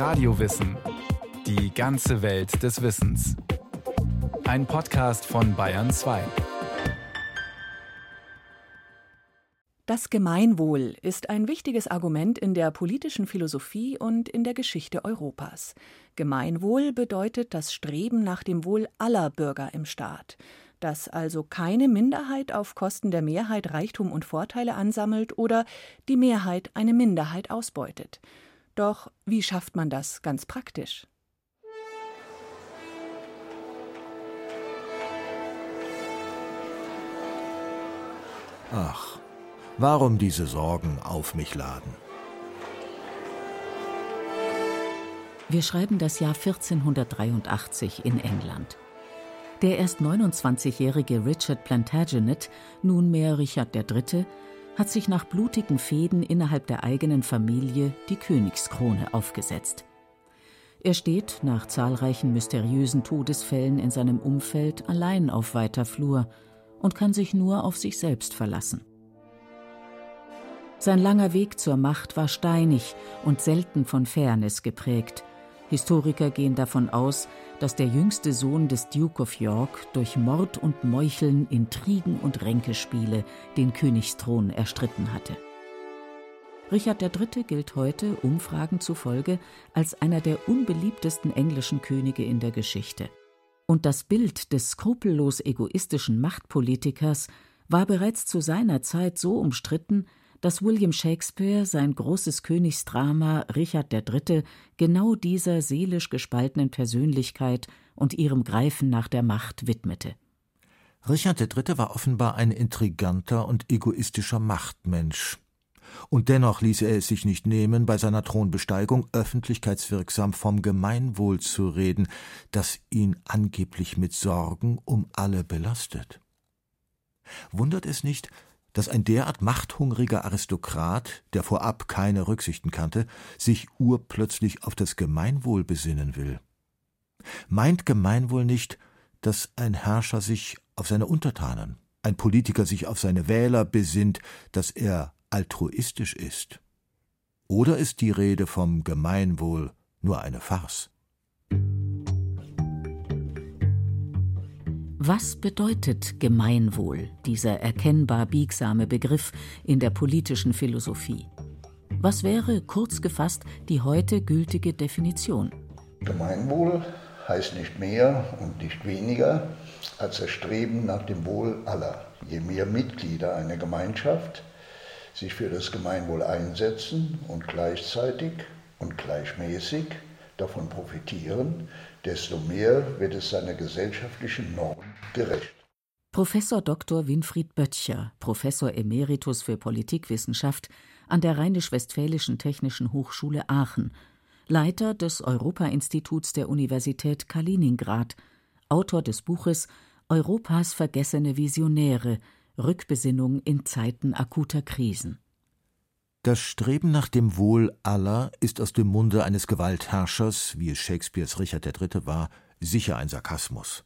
Radiowissen. Die ganze Welt des Wissens. Ein Podcast von Bayern 2. Das Gemeinwohl ist ein wichtiges Argument in der politischen Philosophie und in der Geschichte Europas. Gemeinwohl bedeutet das Streben nach dem Wohl aller Bürger im Staat dass also keine Minderheit auf Kosten der Mehrheit Reichtum und Vorteile ansammelt oder die Mehrheit eine Minderheit ausbeutet. Doch wie schafft man das ganz praktisch? Ach, warum diese Sorgen auf mich laden? Wir schreiben das Jahr 1483 in England. Der erst 29-jährige Richard Plantagenet, nunmehr Richard III., hat sich nach blutigen Fehden innerhalb der eigenen Familie die Königskrone aufgesetzt. Er steht nach zahlreichen mysteriösen Todesfällen in seinem Umfeld allein auf weiter Flur und kann sich nur auf sich selbst verlassen. Sein langer Weg zur Macht war steinig und selten von Fairness geprägt. Historiker gehen davon aus, dass der jüngste Sohn des Duke of York durch Mord und Meucheln, Intrigen und Ränkespiele den Königsthron erstritten hatte. Richard III. gilt heute, Umfragen zufolge, als einer der unbeliebtesten englischen Könige in der Geschichte. Und das Bild des skrupellos egoistischen Machtpolitikers war bereits zu seiner Zeit so umstritten, dass William Shakespeare sein großes Königsdrama Richard III. genau dieser seelisch gespaltenen Persönlichkeit und ihrem Greifen nach der Macht widmete. Richard III. war offenbar ein intriganter und egoistischer Machtmensch. Und dennoch ließ er es sich nicht nehmen, bei seiner Thronbesteigung öffentlichkeitswirksam vom Gemeinwohl zu reden, das ihn angeblich mit Sorgen um alle belastet. Wundert es nicht, dass ein derart machthungriger Aristokrat, der vorab keine Rücksichten kannte, sich urplötzlich auf das Gemeinwohl besinnen will. Meint Gemeinwohl nicht, dass ein Herrscher sich auf seine Untertanen, ein Politiker sich auf seine Wähler besinnt, dass er altruistisch ist? Oder ist die Rede vom Gemeinwohl nur eine Farce? Was bedeutet Gemeinwohl, dieser erkennbar biegsame Begriff in der politischen Philosophie? Was wäre, kurz gefasst, die heute gültige Definition? Gemeinwohl heißt nicht mehr und nicht weniger als das Streben nach dem Wohl aller. Je mehr Mitglieder einer Gemeinschaft sich für das Gemeinwohl einsetzen und gleichzeitig und gleichmäßig davon profitieren, desto mehr wird es seiner gesellschaftlichen Norm gerecht. Professor Dr. Winfried Böttcher, Professor Emeritus für Politikwissenschaft an der Rheinisch-Westfälischen Technischen Hochschule Aachen, Leiter des Europa-Instituts der Universität Kaliningrad, Autor des Buches Europas vergessene Visionäre Rückbesinnung in Zeiten akuter Krisen. Das Streben nach dem Wohl aller ist aus dem Munde eines Gewaltherrschers, wie es Shakespeares Richard III. war, sicher ein Sarkasmus.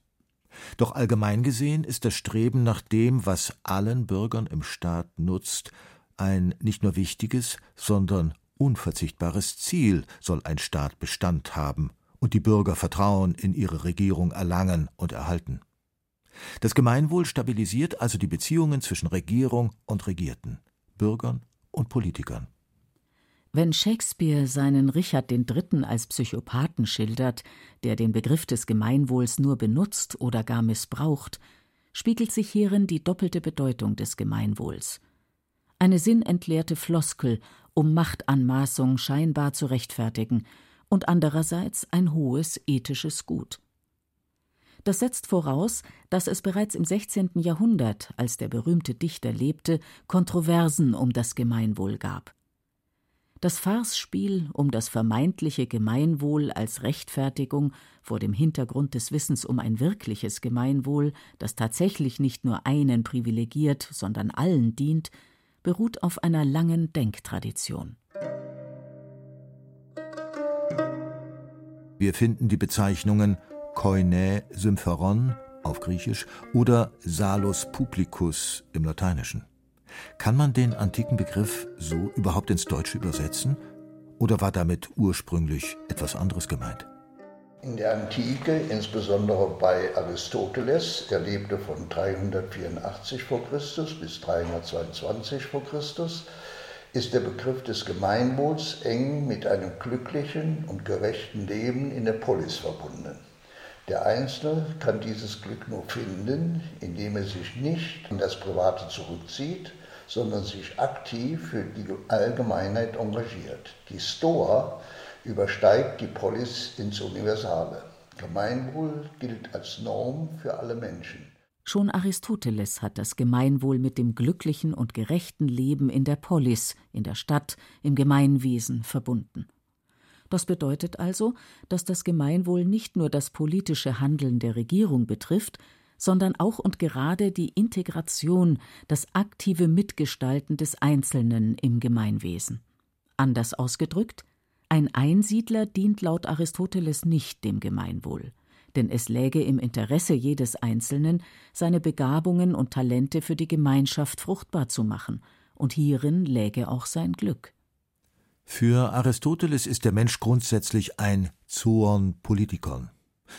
Doch allgemein gesehen ist das Streben nach dem, was allen Bürgern im Staat nutzt, ein nicht nur wichtiges, sondern unverzichtbares Ziel soll ein Staat Bestand haben und die Bürger Vertrauen in ihre Regierung erlangen und erhalten. Das Gemeinwohl stabilisiert also die Beziehungen zwischen Regierung und Regierten, Bürgern und Politikern. Wenn Shakespeare seinen Richard III. als Psychopathen schildert, der den Begriff des Gemeinwohls nur benutzt oder gar missbraucht, spiegelt sich hierin die doppelte Bedeutung des Gemeinwohls. Eine sinnentleerte Floskel, um Machtanmaßung scheinbar zu rechtfertigen, und andererseits ein hohes ethisches Gut. Das setzt voraus, dass es bereits im 16. Jahrhundert, als der berühmte Dichter lebte, Kontroversen um das Gemeinwohl gab. Das Farcespiel um das vermeintliche Gemeinwohl als Rechtfertigung vor dem Hintergrund des Wissens um ein wirkliches Gemeinwohl, das tatsächlich nicht nur einen privilegiert, sondern allen dient, beruht auf einer langen Denktradition. Wir finden die Bezeichnungen Koine Sympheron auf Griechisch oder Salus Publicus im Lateinischen. Kann man den antiken Begriff so überhaupt ins Deutsche übersetzen? Oder war damit ursprünglich etwas anderes gemeint? In der Antike, insbesondere bei Aristoteles, er lebte von 384 v. Chr. bis 322 v. Chr., ist der Begriff des Gemeinwohls eng mit einem glücklichen und gerechten Leben in der Polis verbunden. Der Einzelne kann dieses Glück nur finden, indem er sich nicht in das Private zurückzieht, sondern sich aktiv für die Allgemeinheit engagiert. Die Stoa übersteigt die Polis ins Universale. Gemeinwohl gilt als Norm für alle Menschen. Schon Aristoteles hat das Gemeinwohl mit dem glücklichen und gerechten Leben in der Polis, in der Stadt, im Gemeinwesen verbunden. Das bedeutet also, dass das Gemeinwohl nicht nur das politische Handeln der Regierung betrifft, sondern auch und gerade die Integration, das aktive Mitgestalten des Einzelnen im Gemeinwesen. Anders ausgedrückt, ein Einsiedler dient laut Aristoteles nicht dem Gemeinwohl, denn es läge im Interesse jedes Einzelnen, seine Begabungen und Talente für die Gemeinschaft fruchtbar zu machen, und hierin läge auch sein Glück. Für Aristoteles ist der Mensch grundsätzlich ein Zoon Politikon,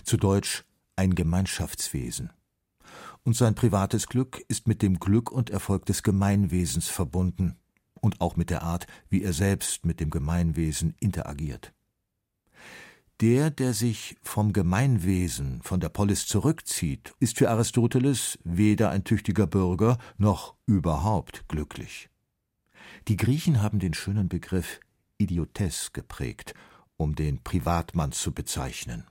zu Deutsch ein Gemeinschaftswesen. Und sein privates Glück ist mit dem Glück und Erfolg des Gemeinwesens verbunden und auch mit der Art, wie er selbst mit dem Gemeinwesen interagiert. Der, der sich vom Gemeinwesen, von der Polis zurückzieht, ist für Aristoteles weder ein tüchtiger Bürger noch überhaupt glücklich. Die Griechen haben den schönen Begriff Idiotes geprägt, um den Privatmann zu bezeichnen.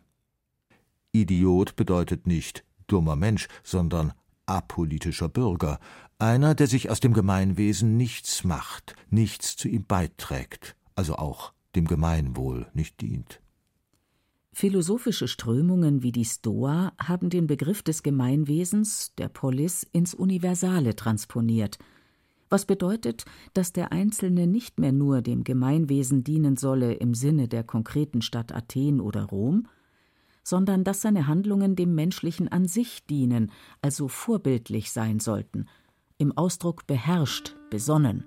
Idiot bedeutet nicht dummer Mensch, sondern apolitischer Bürger, einer, der sich aus dem Gemeinwesen nichts macht, nichts zu ihm beiträgt, also auch dem Gemeinwohl nicht dient. Philosophische Strömungen wie die Stoa haben den Begriff des Gemeinwesens, der Polis, ins Universale transponiert, was bedeutet, dass der Einzelne nicht mehr nur dem Gemeinwesen dienen solle im Sinne der konkreten Stadt Athen oder Rom, sondern dass seine Handlungen dem Menschlichen an sich dienen, also vorbildlich sein sollten, im Ausdruck beherrscht, besonnen.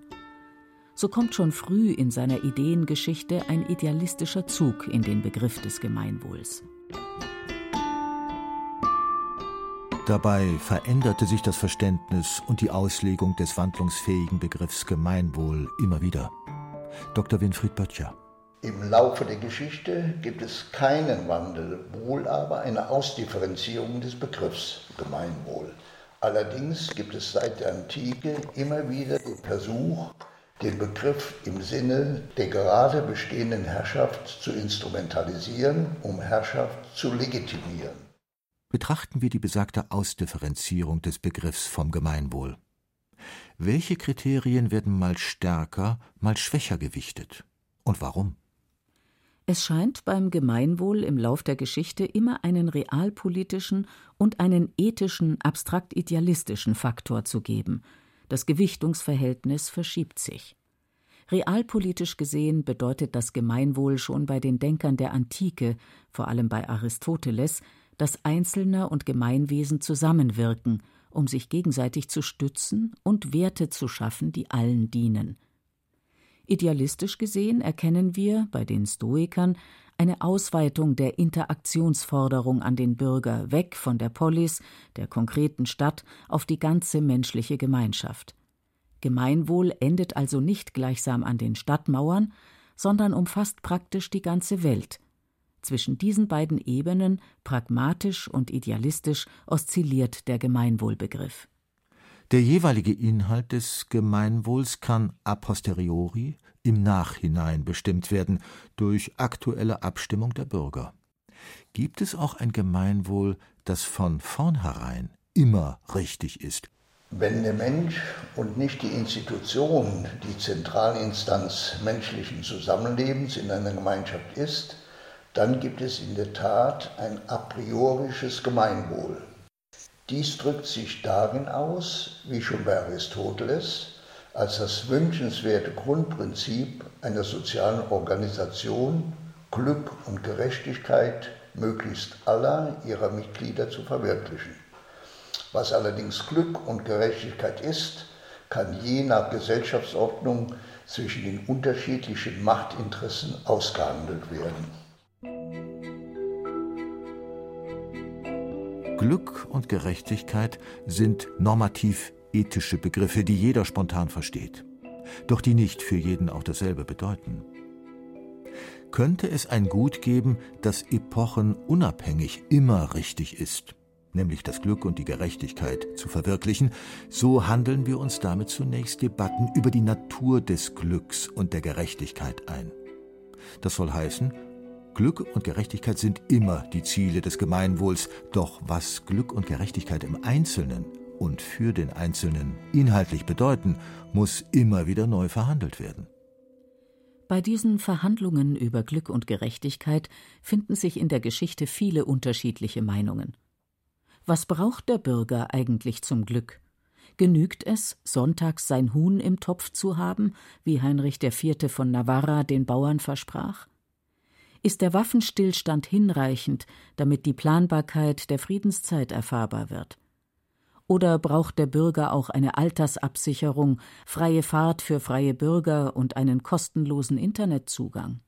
So kommt schon früh in seiner Ideengeschichte ein idealistischer Zug in den Begriff des Gemeinwohls. Dabei veränderte sich das Verständnis und die Auslegung des wandlungsfähigen Begriffs Gemeinwohl immer wieder. Dr. Winfried Böttcher. Im Laufe der Geschichte gibt es keinen Wandel, wohl aber eine Ausdifferenzierung des Begriffs Gemeinwohl. Allerdings gibt es seit der Antike immer wieder den Versuch, den Begriff im Sinne der gerade bestehenden Herrschaft zu instrumentalisieren, um Herrschaft zu legitimieren. Betrachten wir die besagte Ausdifferenzierung des Begriffs vom Gemeinwohl. Welche Kriterien werden mal stärker, mal schwächer gewichtet? Und warum? Es scheint beim Gemeinwohl im Lauf der Geschichte immer einen realpolitischen und einen ethischen, abstrakt-idealistischen Faktor zu geben. Das Gewichtungsverhältnis verschiebt sich. Realpolitisch gesehen bedeutet das Gemeinwohl schon bei den Denkern der Antike, vor allem bei Aristoteles, dass Einzelner und Gemeinwesen zusammenwirken, um sich gegenseitig zu stützen und Werte zu schaffen, die allen dienen. Idealistisch gesehen erkennen wir bei den Stoikern eine Ausweitung der Interaktionsforderung an den Bürger weg von der Polis, der konkreten Stadt, auf die ganze menschliche Gemeinschaft. Gemeinwohl endet also nicht gleichsam an den Stadtmauern, sondern umfasst praktisch die ganze Welt. Zwischen diesen beiden Ebenen, pragmatisch und idealistisch, oszilliert der Gemeinwohlbegriff. Der jeweilige Inhalt des Gemeinwohls kann a posteriori, im Nachhinein bestimmt werden, durch aktuelle Abstimmung der Bürger. Gibt es auch ein Gemeinwohl, das von vornherein immer richtig ist? Wenn der Mensch und nicht die Institution die Zentralinstanz menschlichen Zusammenlebens in einer Gemeinschaft ist, dann gibt es in der Tat ein a priorisches Gemeinwohl. Dies drückt sich darin aus, wie schon bei Aristoteles, als das wünschenswerte Grundprinzip einer sozialen Organisation, Glück und Gerechtigkeit möglichst aller ihrer Mitglieder zu verwirklichen. Was allerdings Glück und Gerechtigkeit ist, kann je nach Gesellschaftsordnung zwischen den unterschiedlichen Machtinteressen ausgehandelt werden. Glück und Gerechtigkeit sind normativ ethische Begriffe, die jeder spontan versteht, doch die nicht für jeden auch dasselbe bedeuten. Könnte es ein Gut geben, das epochenunabhängig immer richtig ist, nämlich das Glück und die Gerechtigkeit zu verwirklichen, so handeln wir uns damit zunächst Debatten über die Natur des Glücks und der Gerechtigkeit ein. Das soll heißen, Glück und Gerechtigkeit sind immer die Ziele des Gemeinwohls, doch was Glück und Gerechtigkeit im Einzelnen und für den Einzelnen inhaltlich bedeuten, muss immer wieder neu verhandelt werden. Bei diesen Verhandlungen über Glück und Gerechtigkeit finden sich in der Geschichte viele unterschiedliche Meinungen. Was braucht der Bürger eigentlich zum Glück? Genügt es, sonntags sein Huhn im Topf zu haben, wie Heinrich IV. von Navarra den Bauern versprach? Ist der Waffenstillstand hinreichend, damit die Planbarkeit der Friedenszeit erfahrbar wird? Oder braucht der Bürger auch eine Altersabsicherung, freie Fahrt für freie Bürger und einen kostenlosen Internetzugang?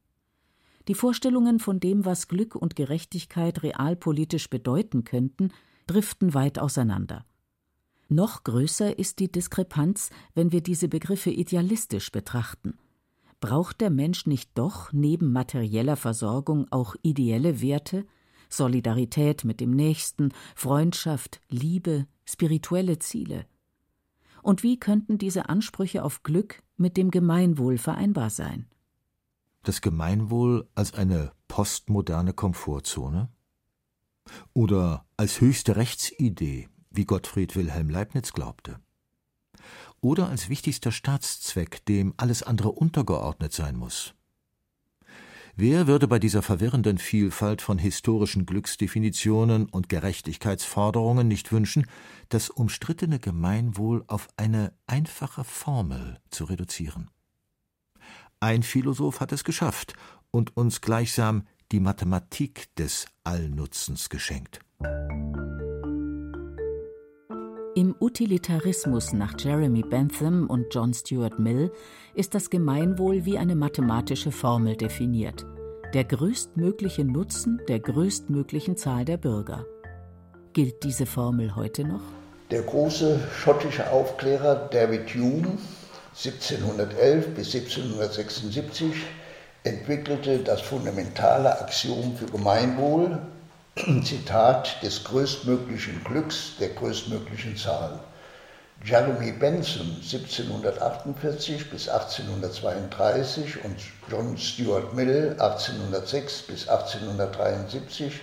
Die Vorstellungen von dem, was Glück und Gerechtigkeit realpolitisch bedeuten könnten, driften weit auseinander. Noch größer ist die Diskrepanz, wenn wir diese Begriffe idealistisch betrachten. Braucht der Mensch nicht doch neben materieller Versorgung auch ideelle Werte, Solidarität mit dem Nächsten, Freundschaft, Liebe, spirituelle Ziele. Und wie könnten diese Ansprüche auf Glück mit dem Gemeinwohl vereinbar sein? Das Gemeinwohl als eine postmoderne Komfortzone? Oder als höchste Rechtsidee, wie Gottfried Wilhelm Leibniz glaubte? Oder als wichtigster Staatszweck, dem alles andere untergeordnet sein muss? Wer würde bei dieser verwirrenden Vielfalt von historischen Glücksdefinitionen und Gerechtigkeitsforderungen nicht wünschen, das umstrittene Gemeinwohl auf eine einfache Formel zu reduzieren? Ein Philosoph hat es geschafft und uns gleichsam die Mathematik des Allnutzens geschenkt. Im Utilitarismus nach Jeremy Bentham und John Stuart Mill ist das Gemeinwohl wie eine mathematische Formel definiert. Der größtmögliche Nutzen der größtmöglichen Zahl der Bürger. Gilt diese Formel heute noch? Der große schottische Aufklärer David Hume 1711 bis 1776 entwickelte das fundamentale Axiom für Gemeinwohl Zitat, des größtmöglichen Glücks der größtmöglichen Zahl. Jeremy Benson 1748 bis 1832 und John Stuart Mill 1806 bis 1873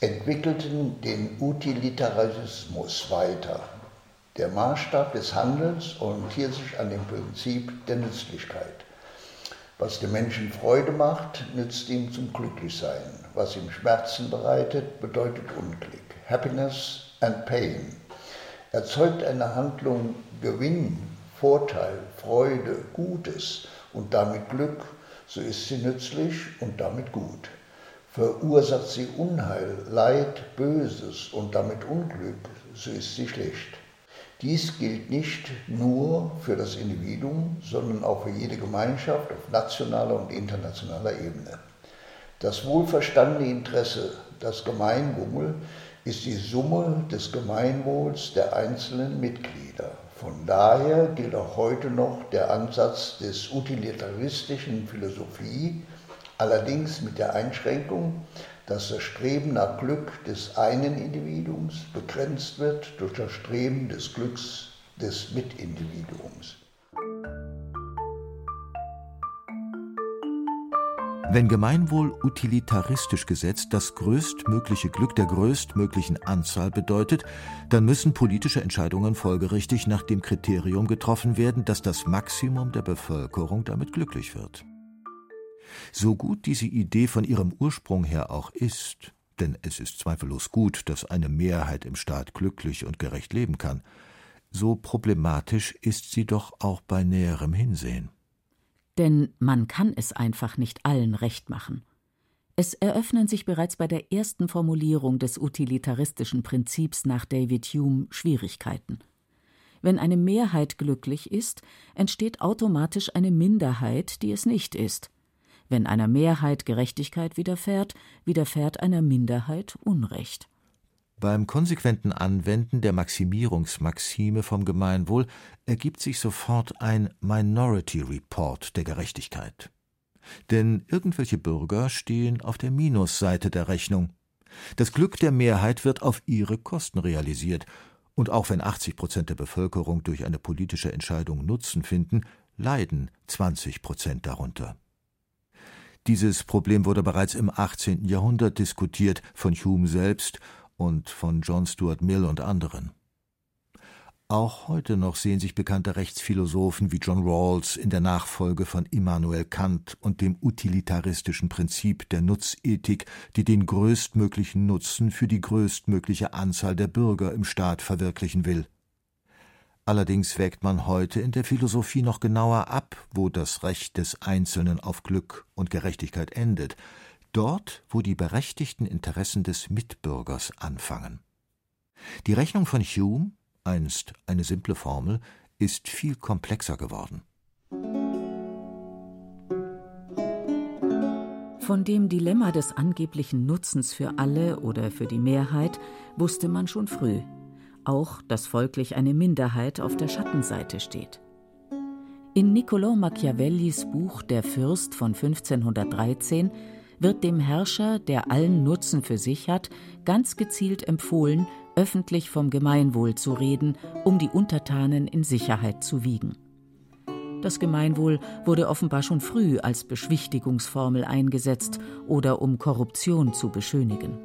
entwickelten den Utilitarismus weiter. Der Maßstab des Handelns orientiert sich an dem Prinzip der Nützlichkeit. Was dem Menschen Freude macht, nützt ihm zum Glücklichsein. Was ihm Schmerzen bereitet, bedeutet Unglück. Happiness and Pain. Erzeugt eine Handlung Gewinn, Vorteil, Freude, Gutes und damit Glück, so ist sie nützlich und damit gut. Verursacht sie Unheil, Leid, Böses und damit Unglück, so ist sie schlecht. Dies gilt nicht nur für das Individuum, sondern auch für jede Gemeinschaft auf nationaler und internationaler Ebene. Das wohlverstandene Interesse, das Gemeinwohl, ist die Summe des Gemeinwohls der einzelnen Mitglieder. Von daher gilt auch heute noch der Ansatz des utilitaristischen Philosophie, allerdings mit der Einschränkung, dass das Streben nach Glück des einen Individuums begrenzt wird durch das Streben des Glücks des Mitindividuums. Wenn Gemeinwohl utilitaristisch gesetzt das größtmögliche Glück der größtmöglichen Anzahl bedeutet, dann müssen politische Entscheidungen folgerichtig nach dem Kriterium getroffen werden, dass das Maximum der Bevölkerung damit glücklich wird. So gut diese Idee von ihrem Ursprung her auch ist, denn es ist zweifellos gut, dass eine Mehrheit im Staat glücklich und gerecht leben kann, so problematisch ist sie doch auch bei näherem Hinsehen. Denn man kann es einfach nicht allen recht machen. Es eröffnen sich bereits bei der ersten Formulierung des utilitaristischen Prinzips nach David Hume Schwierigkeiten. Wenn eine Mehrheit glücklich ist, entsteht automatisch eine Minderheit, die es nicht ist. Wenn einer Mehrheit Gerechtigkeit widerfährt, widerfährt einer Minderheit Unrecht. Beim konsequenten Anwenden der Maximierungsmaxime vom Gemeinwohl ergibt sich sofort ein Minority Report der Gerechtigkeit. Denn irgendwelche Bürger stehen auf der Minusseite der Rechnung. Das Glück der Mehrheit wird auf ihre Kosten realisiert, und auch wenn 80 Prozent der Bevölkerung durch eine politische Entscheidung Nutzen finden, leiden 20 Prozent darunter. Dieses Problem wurde bereits im 18. Jahrhundert diskutiert, von Hume selbst und von John Stuart Mill und anderen. Auch heute noch sehen sich bekannte Rechtsphilosophen wie John Rawls in der Nachfolge von Immanuel Kant und dem utilitaristischen Prinzip der Nutzethik, die den größtmöglichen Nutzen für die größtmögliche Anzahl der Bürger im Staat verwirklichen will. Allerdings wägt man heute in der Philosophie noch genauer ab, wo das Recht des Einzelnen auf Glück und Gerechtigkeit endet, dort, wo die berechtigten Interessen des Mitbürgers anfangen. Die Rechnung von Hume, einst eine simple Formel, ist viel komplexer geworden. Von dem Dilemma des angeblichen Nutzens für alle oder für die Mehrheit wusste man schon früh auch, dass folglich eine Minderheit auf der Schattenseite steht. In Niccolò Machiavellis Buch Der Fürst von 1513 wird dem Herrscher, der allen Nutzen für sich hat, ganz gezielt empfohlen, öffentlich vom Gemeinwohl zu reden, um die Untertanen in Sicherheit zu wiegen. Das Gemeinwohl wurde offenbar schon früh als Beschwichtigungsformel eingesetzt oder um Korruption zu beschönigen.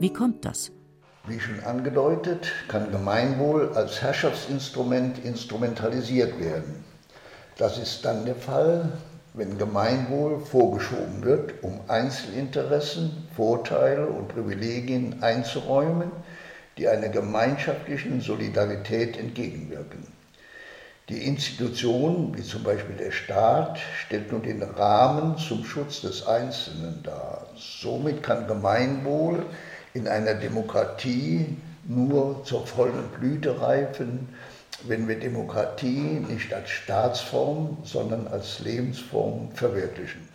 Wie kommt das? Wie schon angedeutet, kann Gemeinwohl als Herrschaftsinstrument instrumentalisiert werden. Das ist dann der Fall, wenn Gemeinwohl vorgeschoben wird, um Einzelinteressen, Vorteile und Privilegien einzuräumen, die einer gemeinschaftlichen Solidarität entgegenwirken. Die Institution, wie zum Beispiel der Staat, stellt nun den Rahmen zum Schutz des Einzelnen dar. Somit kann Gemeinwohl in einer Demokratie nur zur vollen Blüte reifen, wenn wir Demokratie nicht als Staatsform, sondern als Lebensform verwirklichen.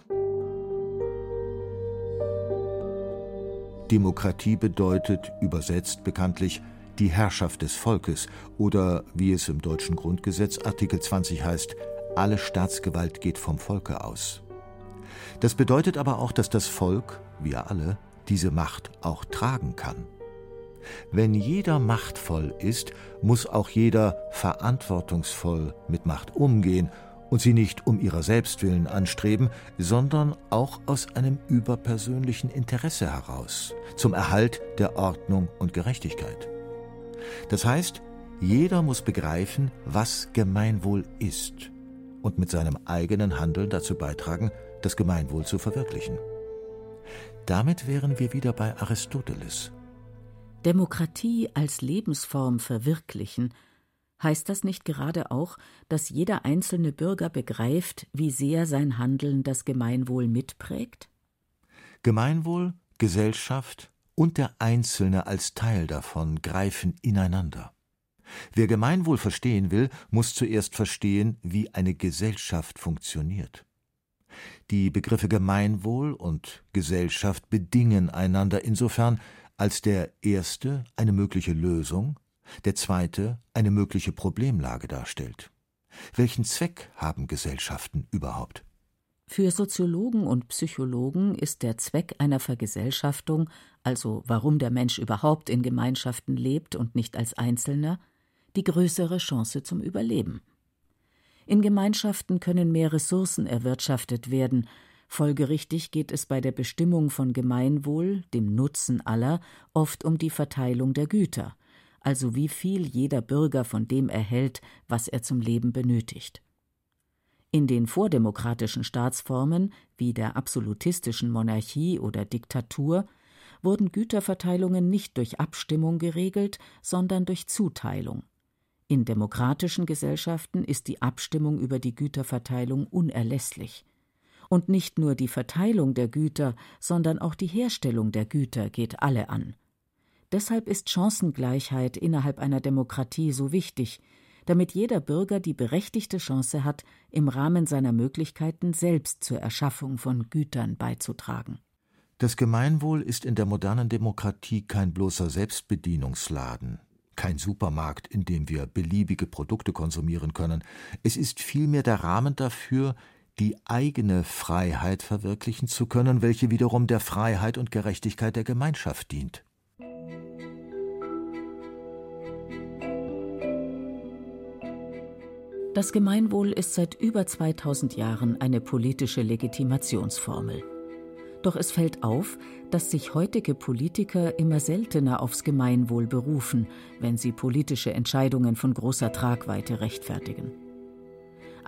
Demokratie bedeutet, übersetzt bekanntlich, die Herrschaft des Volkes oder, wie es im deutschen Grundgesetz Artikel 20 heißt, alle Staatsgewalt geht vom Volke aus. Das bedeutet aber auch, dass das Volk, wir alle, diese Macht auch tragen kann. Wenn jeder machtvoll ist, muss auch jeder verantwortungsvoll mit Macht umgehen und sie nicht um ihrer selbst willen anstreben, sondern auch aus einem überpersönlichen Interesse heraus, zum Erhalt der Ordnung und Gerechtigkeit. Das heißt, jeder muss begreifen, was Gemeinwohl ist und mit seinem eigenen Handeln dazu beitragen, das Gemeinwohl zu verwirklichen. Damit wären wir wieder bei Aristoteles. Demokratie als Lebensform verwirklichen, heißt das nicht gerade auch, dass jeder einzelne Bürger begreift, wie sehr sein Handeln das Gemeinwohl mitprägt? Gemeinwohl, Gesellschaft und der Einzelne als Teil davon greifen ineinander. Wer Gemeinwohl verstehen will, muss zuerst verstehen, wie eine Gesellschaft funktioniert. Die Begriffe Gemeinwohl und Gesellschaft bedingen einander insofern, als der erste eine mögliche Lösung, der zweite eine mögliche Problemlage darstellt. Welchen Zweck haben Gesellschaften überhaupt? Für Soziologen und Psychologen ist der Zweck einer Vergesellschaftung, also warum der Mensch überhaupt in Gemeinschaften lebt und nicht als Einzelner, die größere Chance zum Überleben. In Gemeinschaften können mehr Ressourcen erwirtschaftet werden. Folgerichtig geht es bei der Bestimmung von Gemeinwohl, dem Nutzen aller, oft um die Verteilung der Güter, also wie viel jeder Bürger von dem erhält, was er zum Leben benötigt. In den vordemokratischen Staatsformen, wie der absolutistischen Monarchie oder Diktatur, wurden Güterverteilungen nicht durch Abstimmung geregelt, sondern durch Zuteilung. In demokratischen Gesellschaften ist die Abstimmung über die Güterverteilung unerlässlich. Und nicht nur die Verteilung der Güter, sondern auch die Herstellung der Güter geht alle an. Deshalb ist Chancengleichheit innerhalb einer Demokratie so wichtig, damit jeder Bürger die berechtigte Chance hat, im Rahmen seiner Möglichkeiten selbst zur Erschaffung von Gütern beizutragen. Das Gemeinwohl ist in der modernen Demokratie kein bloßer Selbstbedienungsladen, kein Supermarkt, in dem wir beliebige Produkte konsumieren können. Es ist vielmehr der Rahmen dafür, die eigene Freiheit verwirklichen zu können, welche wiederum der Freiheit und Gerechtigkeit der Gemeinschaft dient. Das Gemeinwohl ist seit über 2000 Jahren eine politische Legitimationsformel. Doch es fällt auf, dass sich heutige Politiker immer seltener aufs Gemeinwohl berufen, wenn sie politische Entscheidungen von großer Tragweite rechtfertigen.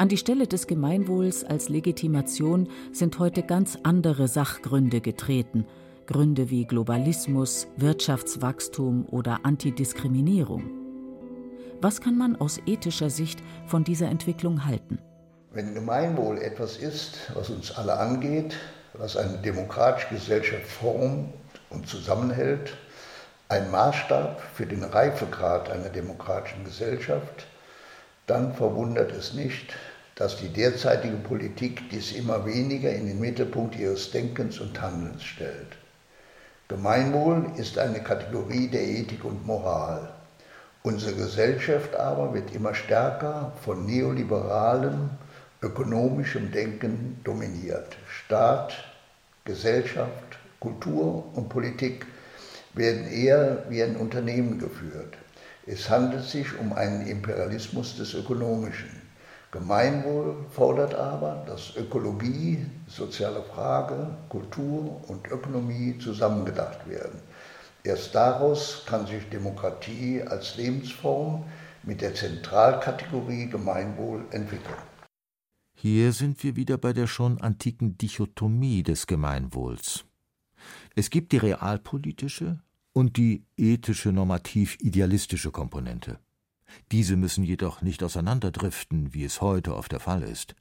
An die Stelle des Gemeinwohls als Legitimation sind heute ganz andere Sachgründe getreten, Gründe wie Globalismus, Wirtschaftswachstum oder Antidiskriminierung. Was kann man aus ethischer Sicht von dieser Entwicklung halten? Wenn Gemeinwohl etwas ist, was uns alle angeht, was eine demokratische Gesellschaft formt und zusammenhält, ein Maßstab für den Reifegrad einer demokratischen Gesellschaft, dann verwundert es nicht, dass die derzeitige Politik dies immer weniger in den Mittelpunkt ihres Denkens und Handelns stellt. Gemeinwohl ist eine Kategorie der Ethik und Moral. Unsere Gesellschaft aber wird immer stärker von neoliberalem, ökonomischem Denken dominiert. Staat, Gesellschaft, Kultur und Politik werden eher wie ein Unternehmen geführt. Es handelt sich um einen Imperialismus des Ökonomischen. Gemeinwohl fordert aber, dass Ökologie, soziale Frage, Kultur und Ökonomie zusammengedacht werden. Erst daraus kann sich Demokratie als Lebensform mit der Zentralkategorie Gemeinwohl entwickeln. Hier sind wir wieder bei der schon antiken Dichotomie des Gemeinwohls. Es gibt die realpolitische und die ethische normativ-idealistische Komponente. Diese müssen jedoch nicht auseinanderdriften, wie es heute oft der Fall ist.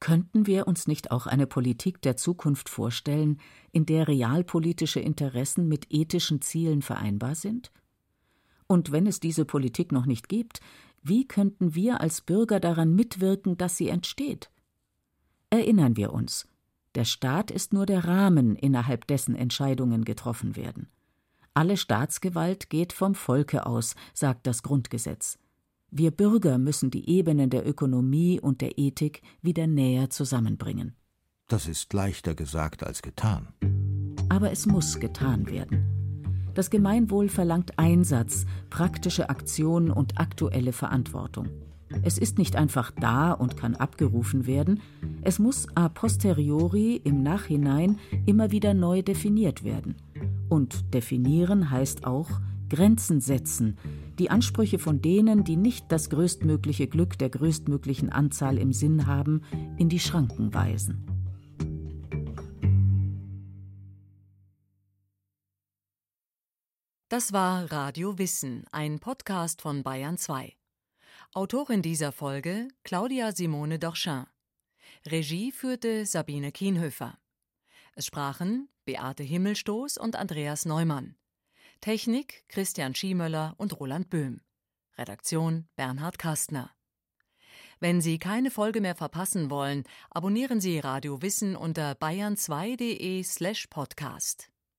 Könnten wir uns nicht auch eine Politik der Zukunft vorstellen, in der realpolitische Interessen mit ethischen Zielen vereinbar sind? Und wenn es diese Politik noch nicht gibt, wie könnten wir als Bürger daran mitwirken, dass sie entsteht? Erinnern wir uns, der Staat ist nur der Rahmen, innerhalb dessen Entscheidungen getroffen werden. Alle Staatsgewalt geht vom Volke aus, sagt das Grundgesetz. Wir Bürger müssen die Ebenen der Ökonomie und der Ethik wieder näher zusammenbringen. Das ist leichter gesagt als getan. Aber es muss getan werden. Das Gemeinwohl verlangt Einsatz, praktische Aktion und aktuelle Verantwortung. Es ist nicht einfach da und kann abgerufen werden, es muss a posteriori im Nachhinein immer wieder neu definiert werden. Und definieren heißt auch Grenzen setzen, die Ansprüche von denen, die nicht das größtmögliche Glück der größtmöglichen Anzahl im Sinn haben, in die Schranken weisen. Das war Radio Wissen, ein Podcast von Bayern 2. Autorin dieser Folge Claudia Simone Dorchin. Regie führte Sabine Kienhöfer. Es sprachen Beate Himmelstoß und Andreas Neumann. Technik Christian Schiemöller und Roland Böhm. Redaktion Bernhard Kastner. Wenn Sie keine Folge mehr verpassen wollen, abonnieren Sie Radio Wissen unter bayern2.de slash podcast.